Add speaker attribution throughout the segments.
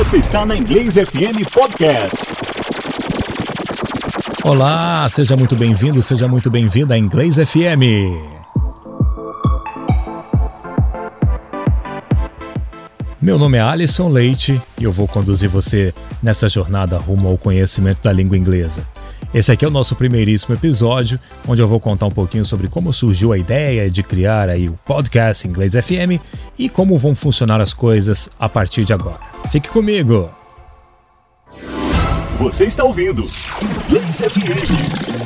Speaker 1: Você está na Inglês FM Podcast.
Speaker 2: Olá, seja muito bem-vindo, seja muito bem-vinda à Inglês FM. Meu nome é Alisson Leite e eu vou conduzir você nessa jornada rumo ao conhecimento da língua inglesa. Esse aqui é o nosso primeiríssimo episódio, onde eu vou contar um pouquinho sobre como surgiu a ideia de criar aí o podcast Inglês FM e como vão funcionar as coisas a partir de agora. Fique comigo!
Speaker 1: Você está ouvindo Inglês FM.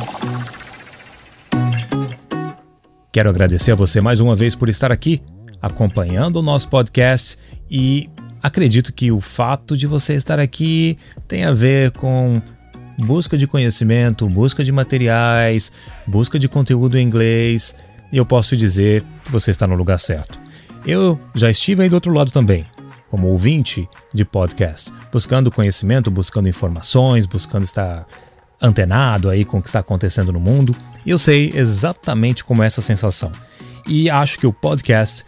Speaker 2: Quero agradecer a você mais uma vez por estar aqui, acompanhando o nosso podcast e acredito que o fato de você estar aqui tem a ver com busca de conhecimento, busca de materiais, busca de conteúdo em inglês, eu posso dizer que você está no lugar certo. Eu já estive aí do outro lado também, como ouvinte de podcast, buscando conhecimento, buscando informações, buscando estar antenado aí com o que está acontecendo no mundo, e eu sei exatamente como é essa sensação. E acho que o podcast,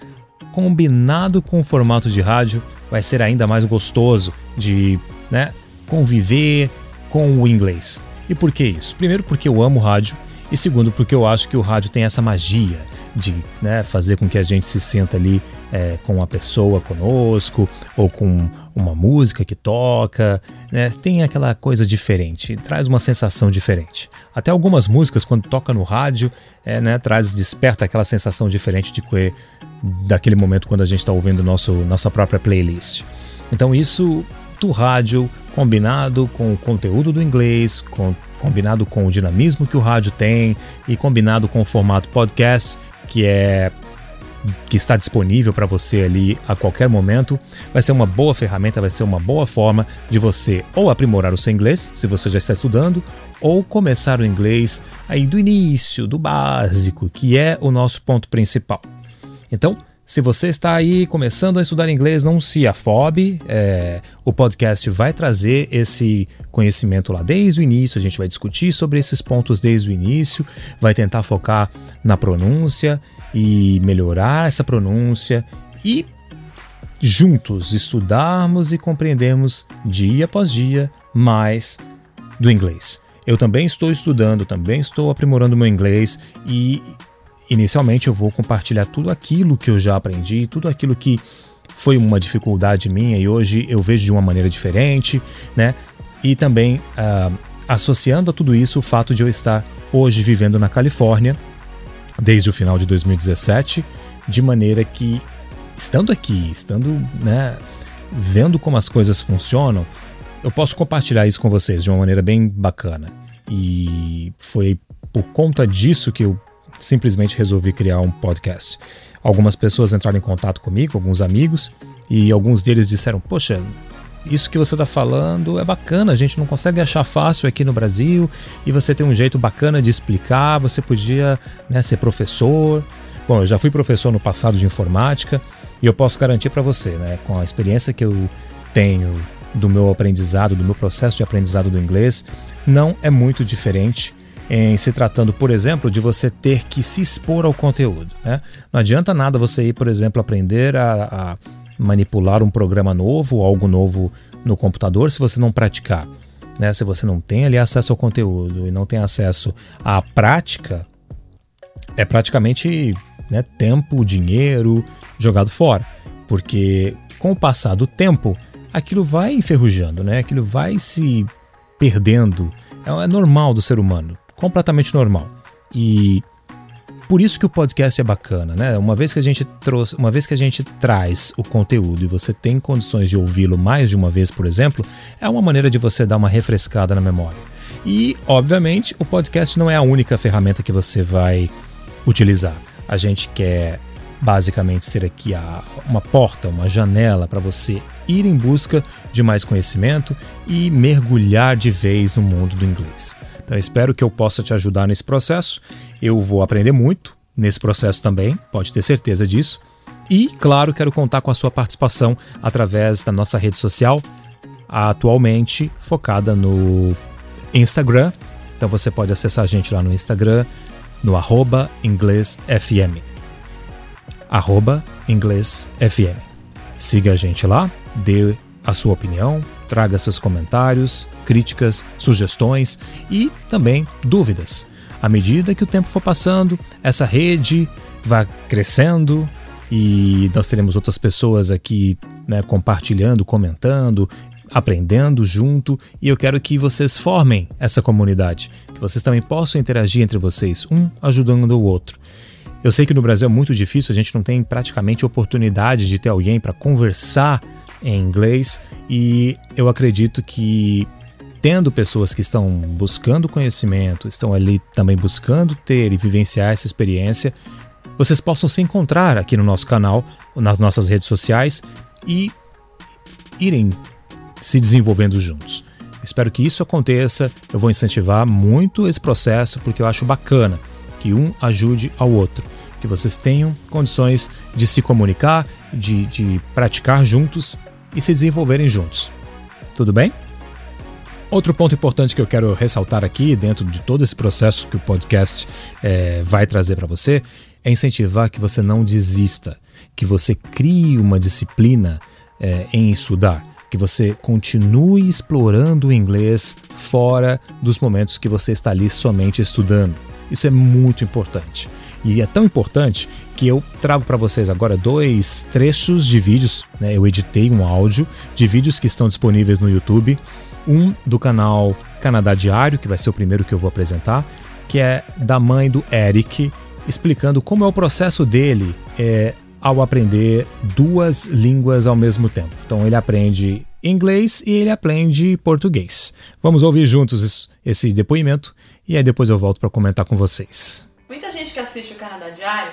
Speaker 2: combinado com o formato de rádio, vai ser ainda mais gostoso de né, conviver, com o inglês. E por que isso? Primeiro, porque eu amo rádio, e segundo, porque eu acho que o rádio tem essa magia de né, fazer com que a gente se sinta ali é, com uma pessoa conosco, ou com uma música que toca, né, tem aquela coisa diferente, traz uma sensação diferente. Até algumas músicas, quando toca no rádio, é, né, traz, desperta aquela sensação diferente de que, daquele momento quando a gente está ouvindo nosso, nossa própria playlist. Então isso do rádio combinado com o conteúdo do inglês, com, combinado com o dinamismo que o rádio tem e combinado com o formato podcast, que é que está disponível para você ali a qualquer momento, vai ser uma boa ferramenta, vai ser uma boa forma de você ou aprimorar o seu inglês, se você já está estudando, ou começar o inglês aí do início, do básico, que é o nosso ponto principal. Então, se você está aí começando a estudar inglês, não se afobe. É, o podcast vai trazer esse conhecimento lá desde o início. A gente vai discutir sobre esses pontos desde o início, vai tentar focar na pronúncia e melhorar essa pronúncia e juntos estudarmos e compreendermos dia após dia mais do inglês. Eu também estou estudando, também estou aprimorando meu inglês e Inicialmente eu vou compartilhar tudo aquilo que eu já aprendi, tudo aquilo que foi uma dificuldade minha e hoje eu vejo de uma maneira diferente, né? E também uh, associando a tudo isso o fato de eu estar hoje vivendo na Califórnia desde o final de 2017, de maneira que estando aqui, estando, né, vendo como as coisas funcionam, eu posso compartilhar isso com vocês de uma maneira bem bacana. E foi por conta disso que eu simplesmente resolvi criar um podcast. Algumas pessoas entraram em contato comigo, alguns amigos, e alguns deles disseram: Poxa, isso que você está falando é bacana, a gente não consegue achar fácil aqui no Brasil e você tem um jeito bacana de explicar, você podia né, ser professor. Bom, eu já fui professor no passado de informática e eu posso garantir para você, né, com a experiência que eu tenho do meu aprendizado, do meu processo de aprendizado do inglês, não é muito diferente em se tratando, por exemplo, de você ter que se expor ao conteúdo. Né? Não adianta nada você ir, por exemplo, aprender a, a manipular um programa novo, algo novo no computador, se você não praticar. Né? Se você não tem ali acesso ao conteúdo e não tem acesso à prática, é praticamente né, tempo, dinheiro jogado fora. Porque com o passar do tempo, aquilo vai enferrujando, né? aquilo vai se perdendo. É, é normal do ser humano completamente normal. E por isso que o podcast é bacana, né? Uma vez que a gente trouxe, uma vez que a gente traz o conteúdo e você tem condições de ouvi-lo mais de uma vez, por exemplo, é uma maneira de você dar uma refrescada na memória. E, obviamente, o podcast não é a única ferramenta que você vai utilizar. A gente quer basicamente ser aqui a, uma porta, uma janela para você ir em busca de mais conhecimento e mergulhar de vez no mundo do inglês. Então espero que eu possa te ajudar nesse processo. Eu vou aprender muito nesse processo também, pode ter certeza disso. E, claro, quero contar com a sua participação através da nossa rede social, atualmente focada no Instagram. Então você pode acessar a gente lá no Instagram, no arroba inglêsfm. Arroba inglêsfm. Siga a gente lá, dê a sua opinião, traga seus comentários, críticas, sugestões e também dúvidas. À medida que o tempo for passando, essa rede vai crescendo e nós teremos outras pessoas aqui né, compartilhando, comentando, aprendendo junto e eu quero que vocês formem essa comunidade, que vocês também possam interagir entre vocês, um ajudando o outro. Eu sei que no Brasil é muito difícil, a gente não tem praticamente oportunidade de ter alguém para conversar em inglês e eu acredito que tendo pessoas que estão buscando conhecimento, estão ali também buscando ter e vivenciar essa experiência, vocês possam se encontrar aqui no nosso canal, nas nossas redes sociais e irem se desenvolvendo juntos. Espero que isso aconteça. Eu vou incentivar muito esse processo porque eu acho bacana que um ajude ao outro, que vocês tenham condições de se comunicar, de, de praticar juntos e se desenvolverem juntos. Tudo bem? Outro ponto importante que eu quero ressaltar aqui, dentro de todo esse processo que o podcast é, vai trazer para você, é incentivar que você não desista, que você crie uma disciplina é, em estudar que você continue explorando o inglês fora dos momentos que você está ali somente estudando. Isso é muito importante. E é tão importante que eu trago para vocês agora dois trechos de vídeos. Né? Eu editei um áudio de vídeos que estão disponíveis no YouTube. Um do canal Canadá Diário, que vai ser o primeiro que eu vou apresentar, que é da mãe do Eric, explicando como é o processo dele é, ao aprender duas línguas ao mesmo tempo. Então ele aprende inglês e ele aprende português. Vamos ouvir juntos esse depoimento e aí depois eu volto para comentar com vocês.
Speaker 3: Diário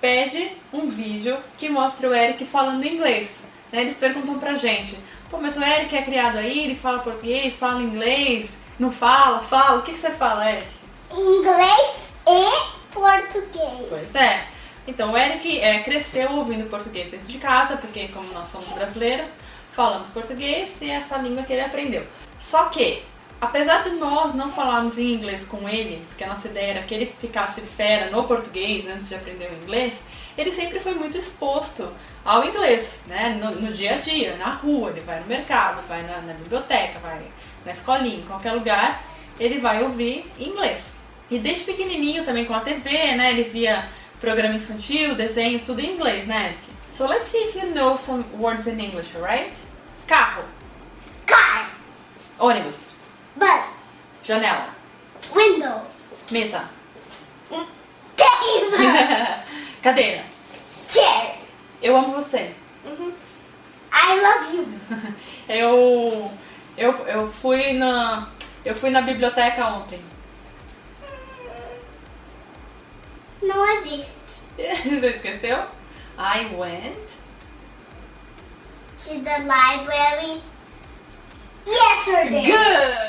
Speaker 3: pede um vídeo que mostre o Eric falando inglês. Né? Eles perguntam pra gente, pô, mas o Eric é criado aí, ele fala português, fala inglês, não fala, fala. O que, que você fala, Eric?
Speaker 4: Inglês e português.
Speaker 3: Pois é. Então, o Eric é, cresceu ouvindo português dentro de casa, porque como nós somos brasileiros, falamos português e essa língua que ele aprendeu. Só que, apesar de nós não falarmos em inglês com ele, porque a nossa ideia era que ele ficasse fera no português antes de aprender o inglês, ele sempre foi muito exposto ao inglês, né? No, no dia a dia, na rua, ele vai no mercado, vai na, na biblioteca, vai na escolinha, em qualquer lugar, ele vai ouvir inglês. E desde pequenininho também com a TV, né? Ele via programa infantil, desenho, tudo em inglês, né, Eric? So let's see if you know some words in English, alright? Carro.
Speaker 4: Car.
Speaker 3: Ônibus.
Speaker 4: Bus.
Speaker 3: Janela.
Speaker 4: Window.
Speaker 3: Mesa.
Speaker 4: Table.
Speaker 3: Cadeira.
Speaker 4: Chair.
Speaker 3: Eu amo você.
Speaker 4: I love you.
Speaker 3: Eu, eu, eu fui na eu fui na biblioteca ontem.
Speaker 4: Não existe.
Speaker 3: Você esqueceu? I went.
Speaker 4: To the library yesterday.
Speaker 3: Good!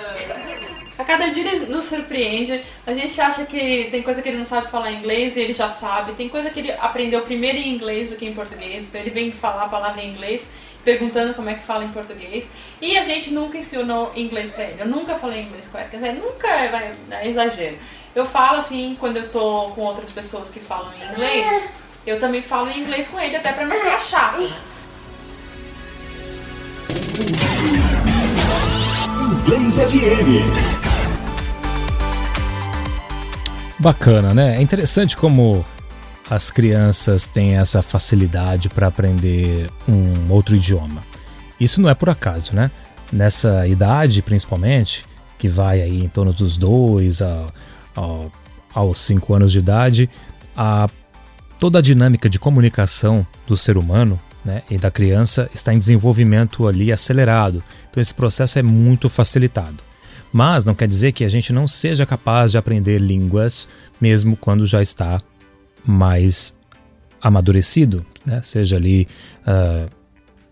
Speaker 3: A cada dia ele nos surpreende. A gente acha que tem coisa que ele não sabe falar inglês e ele já sabe. Tem coisa que ele aprendeu primeiro em inglês do que em português. Então ele vem falar a palavra em inglês, perguntando como é que fala em português. E a gente nunca ensinou inglês pra ele. Eu nunca falei inglês com ele. Quer dizer, nunca é, é exagero. Eu falo assim, quando eu tô com outras pessoas que falam em inglês, eu também falo em inglês com ele, até pra não ficar
Speaker 1: Inglês FM.
Speaker 2: Bacana, né? É interessante como as crianças têm essa facilidade para aprender um outro idioma. Isso não é por acaso, né? Nessa idade, principalmente, que vai aí em torno dos dois a, a- aos cinco anos de idade, a, toda a dinâmica de comunicação do ser humano né, e da criança está em desenvolvimento ali acelerado. Então esse processo é muito facilitado. Mas não quer dizer que a gente não seja capaz de aprender línguas mesmo quando já está mais amadurecido, né? seja ali ah,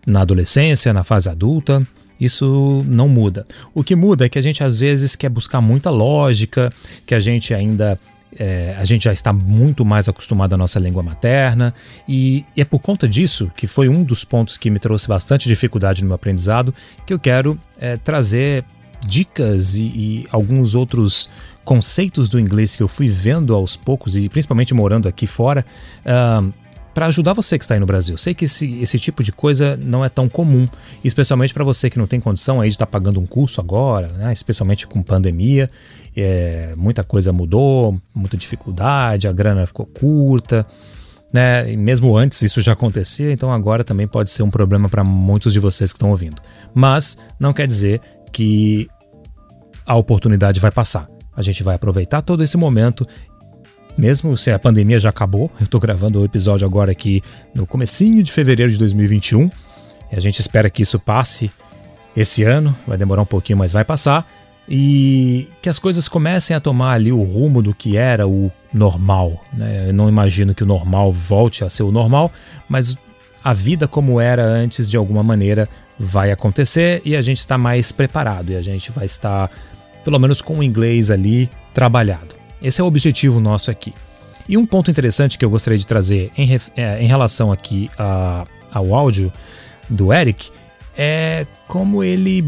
Speaker 2: na adolescência, na fase adulta, isso não muda. O que muda é que a gente às vezes quer buscar muita lógica, que a gente ainda é, a gente já está muito mais acostumado à nossa língua materna e, e é por conta disso que foi um dos pontos que me trouxe bastante dificuldade no meu aprendizado que eu quero é, trazer dicas e, e alguns outros conceitos do inglês que eu fui vendo aos poucos e principalmente morando aqui fora para ajudar você que está aí no Brasil. Sei que esse, esse tipo de coisa não é tão comum, especialmente para você que não tem condição aí de estar tá pagando um curso agora, né? especialmente com pandemia. É, muita coisa mudou, muita dificuldade, a grana ficou curta. Né? Mesmo antes isso já acontecia, então agora também pode ser um problema para muitos de vocês que estão ouvindo. Mas não quer dizer que a oportunidade vai passar. A gente vai aproveitar todo esse momento mesmo se a pandemia já acabou. Eu estou gravando o episódio agora aqui no comecinho de fevereiro de 2021. E a gente espera que isso passe esse ano, vai demorar um pouquinho, mas vai passar. E que as coisas comecem a tomar ali o rumo do que era o normal. Né? Eu não imagino que o normal volte a ser o normal, mas a vida como era antes, de alguma maneira, vai acontecer e a gente está mais preparado e a gente vai estar, pelo menos, com o inglês ali trabalhado. Esse é o objetivo nosso aqui. E um ponto interessante que eu gostaria de trazer em, é, em relação aqui a, ao áudio do Eric é como ele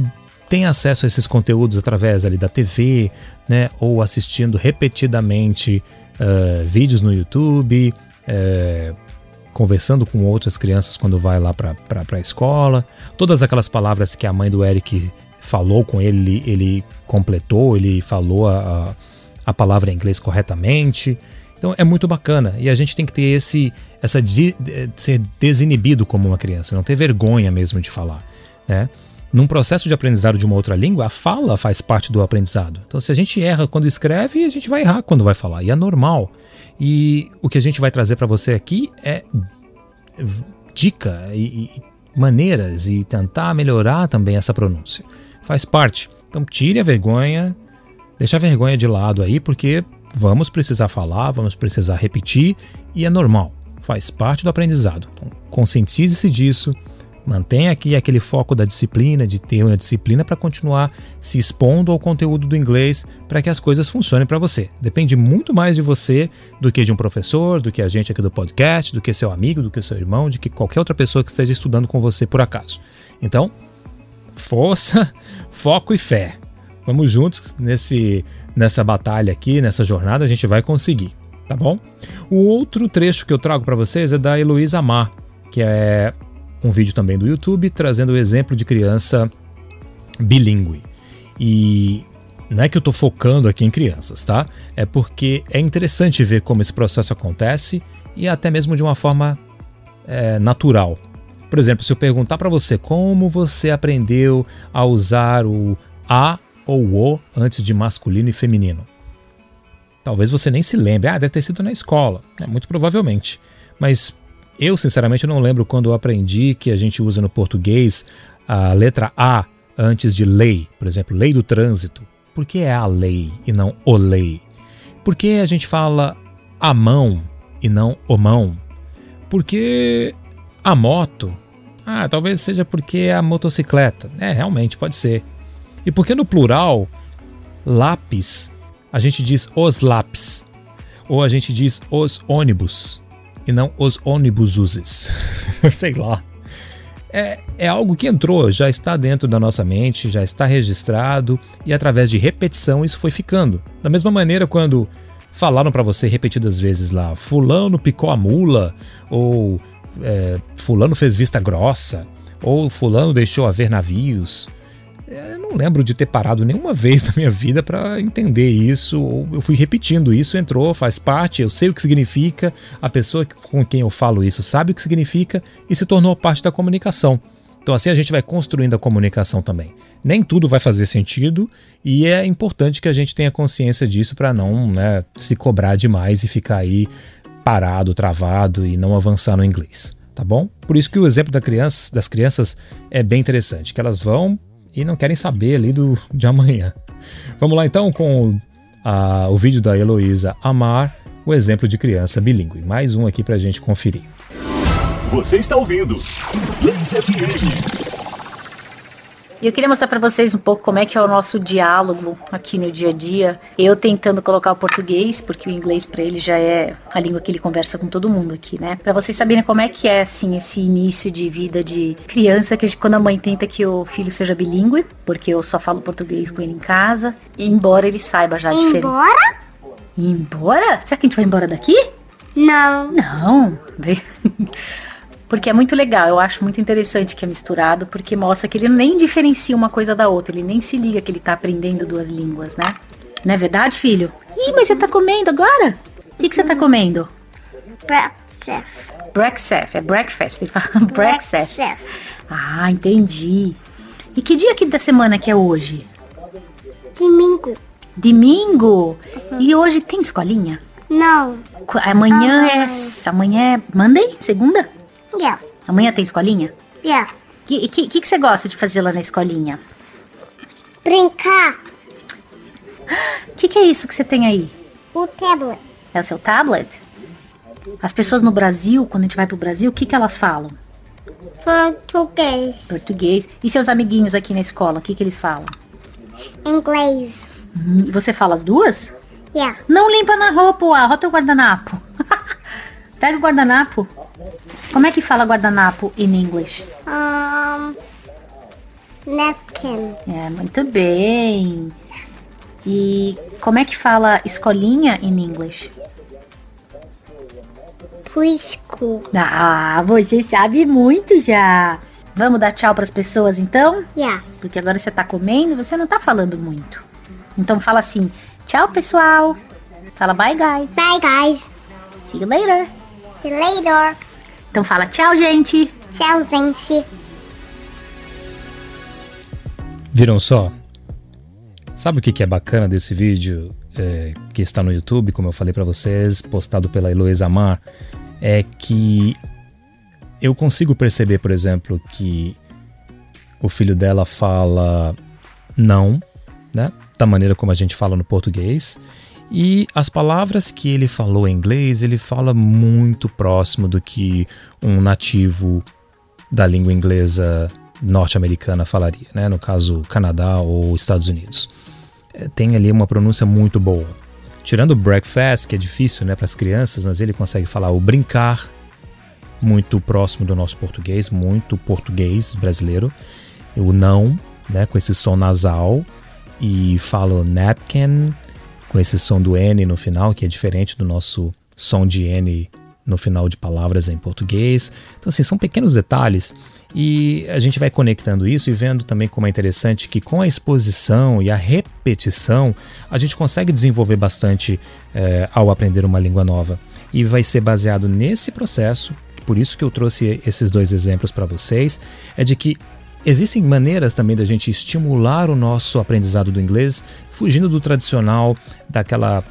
Speaker 2: tem acesso a esses conteúdos através ali da TV, né, ou assistindo repetidamente uh, vídeos no YouTube, uh, conversando com outras crianças quando vai lá para a escola, todas aquelas palavras que a mãe do Eric falou com ele, ele completou, ele falou a, a a palavra em inglês corretamente. Então é muito bacana e a gente tem que ter esse essa de, de, ser desinibido como uma criança, não ter vergonha mesmo de falar, né? Num processo de aprendizado de uma outra língua, a fala faz parte do aprendizado. Então, se a gente erra quando escreve, a gente vai errar quando vai falar, e é normal. E o que a gente vai trazer para você aqui é dica e, e maneiras e tentar melhorar também essa pronúncia. Faz parte. Então, tire a vergonha, Deixa a vergonha de lado aí, porque vamos precisar falar, vamos precisar repetir e é normal, faz parte do aprendizado. Então, conscientize-se disso, mantenha aqui aquele foco da disciplina, de ter uma disciplina para continuar se expondo ao conteúdo do inglês para que as coisas funcionem para você. Depende muito mais de você do que de um professor, do que a gente aqui do podcast, do que seu amigo, do que seu irmão, de que qualquer outra pessoa que esteja estudando com você por acaso. Então, força, foco e fé. Vamos juntos nesse, nessa batalha aqui, nessa jornada, a gente vai conseguir, tá bom? O outro trecho que eu trago para vocês é da Heloísa Mar, que é um vídeo também do YouTube trazendo o exemplo de criança bilíngue. E não é que eu estou focando aqui em crianças, tá? É porque é interessante ver como esse processo acontece e até mesmo de uma forma é, natural. Por exemplo, se eu perguntar para você como você aprendeu a usar o a ou o antes de masculino e feminino. Talvez você nem se lembre, ah, deve ter sido na escola, é, muito provavelmente. Mas eu, sinceramente, não lembro quando eu aprendi que a gente usa no português a letra A antes de lei, por exemplo, lei do trânsito. Por que é a lei e não o lei? Por que a gente fala a mão e não o mão? Por que a moto? Ah, talvez seja porque é a motocicleta. É, realmente, pode ser. E porque no plural, lápis, a gente diz os lápis. Ou a gente diz os ônibus. E não os ônibuses. Sei lá. É, é algo que entrou, já está dentro da nossa mente, já está registrado e através de repetição isso foi ficando. Da mesma maneira, quando falaram para você repetidas vezes lá, Fulano picou a mula, ou é, Fulano fez vista grossa, ou Fulano deixou haver navios, eu não lembro de ter parado nenhuma vez na minha vida para entender isso. Eu fui repetindo isso, entrou, faz parte, eu sei o que significa, a pessoa com quem eu falo isso sabe o que significa e se tornou parte da comunicação. Então assim a gente vai construindo a comunicação também. Nem tudo vai fazer sentido e é importante que a gente tenha consciência disso para não né, se cobrar demais e ficar aí parado, travado e não avançar no inglês, tá bom? Por isso que o exemplo da criança, das crianças é bem interessante, que elas vão e não querem saber ali do de amanhã. Vamos lá então com a, o vídeo da Heloísa Amar, o exemplo de criança bilíngue. Mais um aqui para a gente conferir.
Speaker 1: Você está ouvindo Inglês FM.
Speaker 5: E eu queria mostrar para vocês um pouco como é que é o nosso diálogo aqui no dia a dia. Eu tentando colocar o português, porque o inglês para ele já é a língua que ele conversa com todo mundo aqui, né? Para vocês saberem como é que é assim esse início de vida de criança, que quando a mãe tenta que o filho seja bilíngue, porque eu só falo português com ele em casa, embora ele saiba já a diferença.
Speaker 4: Embora?
Speaker 5: Embora? Será que a gente vai embora daqui?
Speaker 4: Não.
Speaker 5: Não. Porque é muito legal, eu acho muito interessante que é misturado, porque mostra que ele nem diferencia uma coisa da outra, ele nem se liga que ele tá aprendendo duas línguas, né? Não é verdade, filho? Ih, mas você tá comendo agora? O que, que você tá comendo?
Speaker 4: Breakfast.
Speaker 5: Breakfast, é breakfast, ele fala breakfast. Ah, entendi. E que dia aqui da semana que é hoje?
Speaker 4: Domingo.
Speaker 5: Domingo? E hoje tem escolinha?
Speaker 4: Não.
Speaker 5: Amanhã é. Amanhã é Monday? Segunda?
Speaker 4: Yeah.
Speaker 5: Amanhã tem escolinha?
Speaker 4: Yeah.
Speaker 5: O que, que, que que você gosta de fazer lá na escolinha?
Speaker 4: Brincar.
Speaker 5: O que, que é isso que você tem aí?
Speaker 4: O tablet.
Speaker 5: É o seu tablet? As pessoas no Brasil, quando a gente vai pro Brasil, o que, que elas falam?
Speaker 4: Português.
Speaker 5: Português. E seus amiguinhos aqui na escola, o que, que eles falam?
Speaker 4: Inglês.
Speaker 5: Hum, você fala as duas?
Speaker 4: Yeah.
Speaker 5: Não limpa na roupa, ah, rota o guardanapo. Pega o guardanapo. Como é que fala guardanapo in English?
Speaker 4: Um. Napkin.
Speaker 5: É, muito bem. E como é que fala escolinha in English?
Speaker 4: Preschool.
Speaker 5: Ah, você sabe muito já. Vamos dar tchau pras pessoas então?
Speaker 4: Yeah.
Speaker 5: Porque agora você tá comendo, você não tá falando muito. Então fala assim: tchau pessoal. Fala bye guys.
Speaker 4: Bye, guys.
Speaker 5: See you later.
Speaker 4: See you later.
Speaker 5: Então fala tchau, gente.
Speaker 4: Tchau, gente.
Speaker 2: Viram só? Sabe o que que é bacana desse vídeo é, que está no YouTube, como eu falei pra vocês, postado pela Heloísa Mar? É que eu consigo perceber, por exemplo, que o filho dela fala não, né? Da maneira como a gente fala no português. E as palavras que ele falou em inglês, ele fala muito próximo do que um nativo da língua inglesa norte-americana falaria, né? No caso, Canadá ou Estados Unidos. É, Tem ali uma pronúncia muito boa. Tirando o breakfast, que é difícil, né, para as crianças, mas ele consegue falar o brincar, muito próximo do nosso português, muito português brasileiro. O não, né, com esse som nasal e fala napkin com esse som do N no final, que é diferente do nosso som de N no final de palavras em português. Então, assim, são pequenos detalhes e a gente vai conectando isso e vendo também como é interessante que com a exposição e a repetição a gente consegue desenvolver bastante eh, ao aprender uma língua nova. E vai ser baseado nesse processo, por isso que eu trouxe esses dois exemplos para vocês, é de que existem maneiras também da gente estimular o nosso aprendizado do inglês, fugindo do tradicional, daquela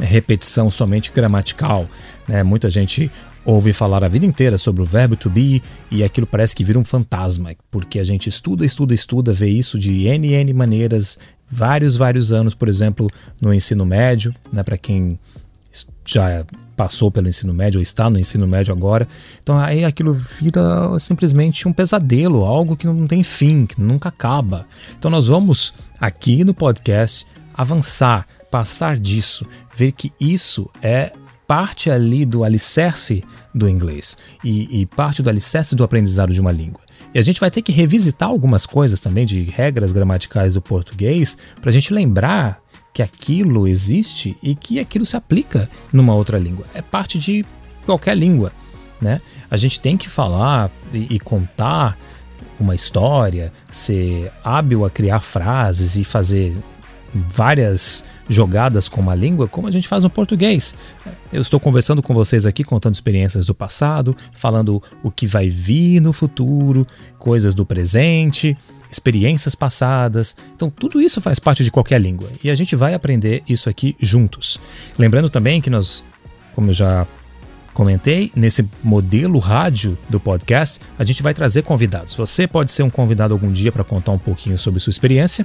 Speaker 2: repetição somente gramatical. Né? Muita gente ouve falar a vida inteira sobre o verbo to be e aquilo parece que vira um fantasma, porque a gente estuda, estuda, estuda, vê isso de N, N maneiras, vários, vários anos, por exemplo, no ensino médio, né? para quem já passou pelo ensino médio ou está no ensino médio agora. Então aí aquilo vira simplesmente um pesadelo, algo que não tem fim, que nunca acaba. Então nós vamos aqui no podcast avançar, passar disso, ver que isso é parte ali do alicerce do inglês e, e parte do alicerce do aprendizado de uma língua. E a gente vai ter que revisitar algumas coisas também de regras gramaticais do português para a gente lembrar que aquilo existe e que aquilo se aplica numa outra língua. É parte de qualquer língua, né? A gente tem que falar e, e contar uma história, ser hábil a criar frases e fazer várias jogadas com uma língua, como a gente faz no português. Eu estou conversando com vocês aqui, contando experiências do passado, falando o que vai vir no futuro, coisas do presente, experiências passadas. Então, tudo isso faz parte de qualquer língua e a gente vai aprender isso aqui juntos. Lembrando também que nós, como eu já comentei, nesse modelo rádio do podcast, a gente vai trazer convidados. Você pode ser um convidado algum dia para contar um pouquinho sobre sua experiência,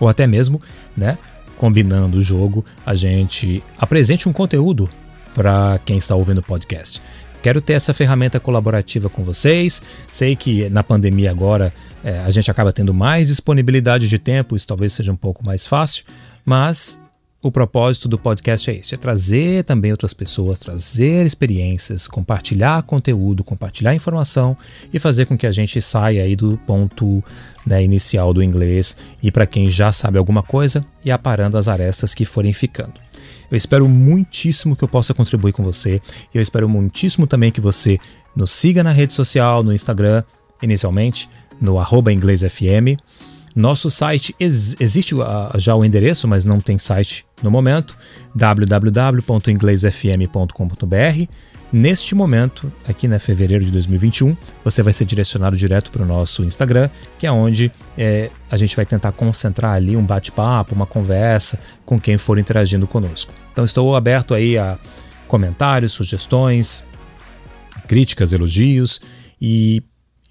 Speaker 2: ou até mesmo, né, combinando o jogo, a gente apresente um conteúdo para quem está ouvindo o podcast. Quero ter essa ferramenta colaborativa com vocês. Sei que na pandemia agora é, a gente acaba tendo mais disponibilidade de tempo, isso talvez seja um pouco mais fácil, mas o propósito do podcast é esse: é trazer também outras pessoas, trazer experiências, compartilhar conteúdo, compartilhar informação e fazer com que a gente saia aí do ponto né, inicial do inglês e para quem já sabe alguma coisa e aparando as arestas que forem ficando. Eu espero muitíssimo que eu possa contribuir com você. E eu espero muitíssimo também que você nos siga na rede social, no Instagram, inicialmente, no arroba inglêsfm. Nosso site ex existe uh, já o endereço, mas não tem site no momento, www.inglesfm.com.br. Neste momento, aqui na fevereiro de 2021, você vai ser direcionado direto para o nosso Instagram, que é onde é, a gente vai tentar concentrar ali um bate-papo, uma conversa com quem for interagindo conosco. Então estou aberto aí a comentários, sugestões, críticas, elogios e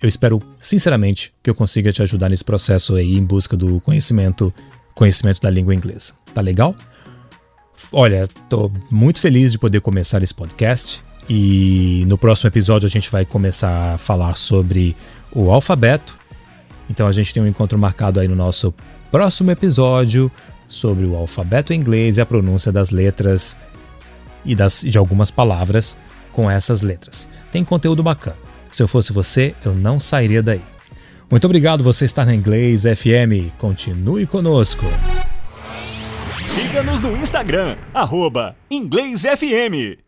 Speaker 2: eu espero sinceramente que eu consiga te ajudar nesse processo aí em busca do conhecimento, conhecimento da língua inglesa. Tá legal? Olha, estou muito feliz de poder começar esse podcast. E no próximo episódio a gente vai começar a falar sobre o alfabeto. Então a gente tem um encontro marcado aí no nosso próximo episódio sobre o alfabeto inglês e a pronúncia das letras e das, de algumas palavras com essas letras. Tem conteúdo bacana. Se eu fosse você, eu não sairia daí. Muito obrigado você estar na Inglês FM. Continue conosco.
Speaker 1: Siga-nos no Instagram, arroba Inglês FM.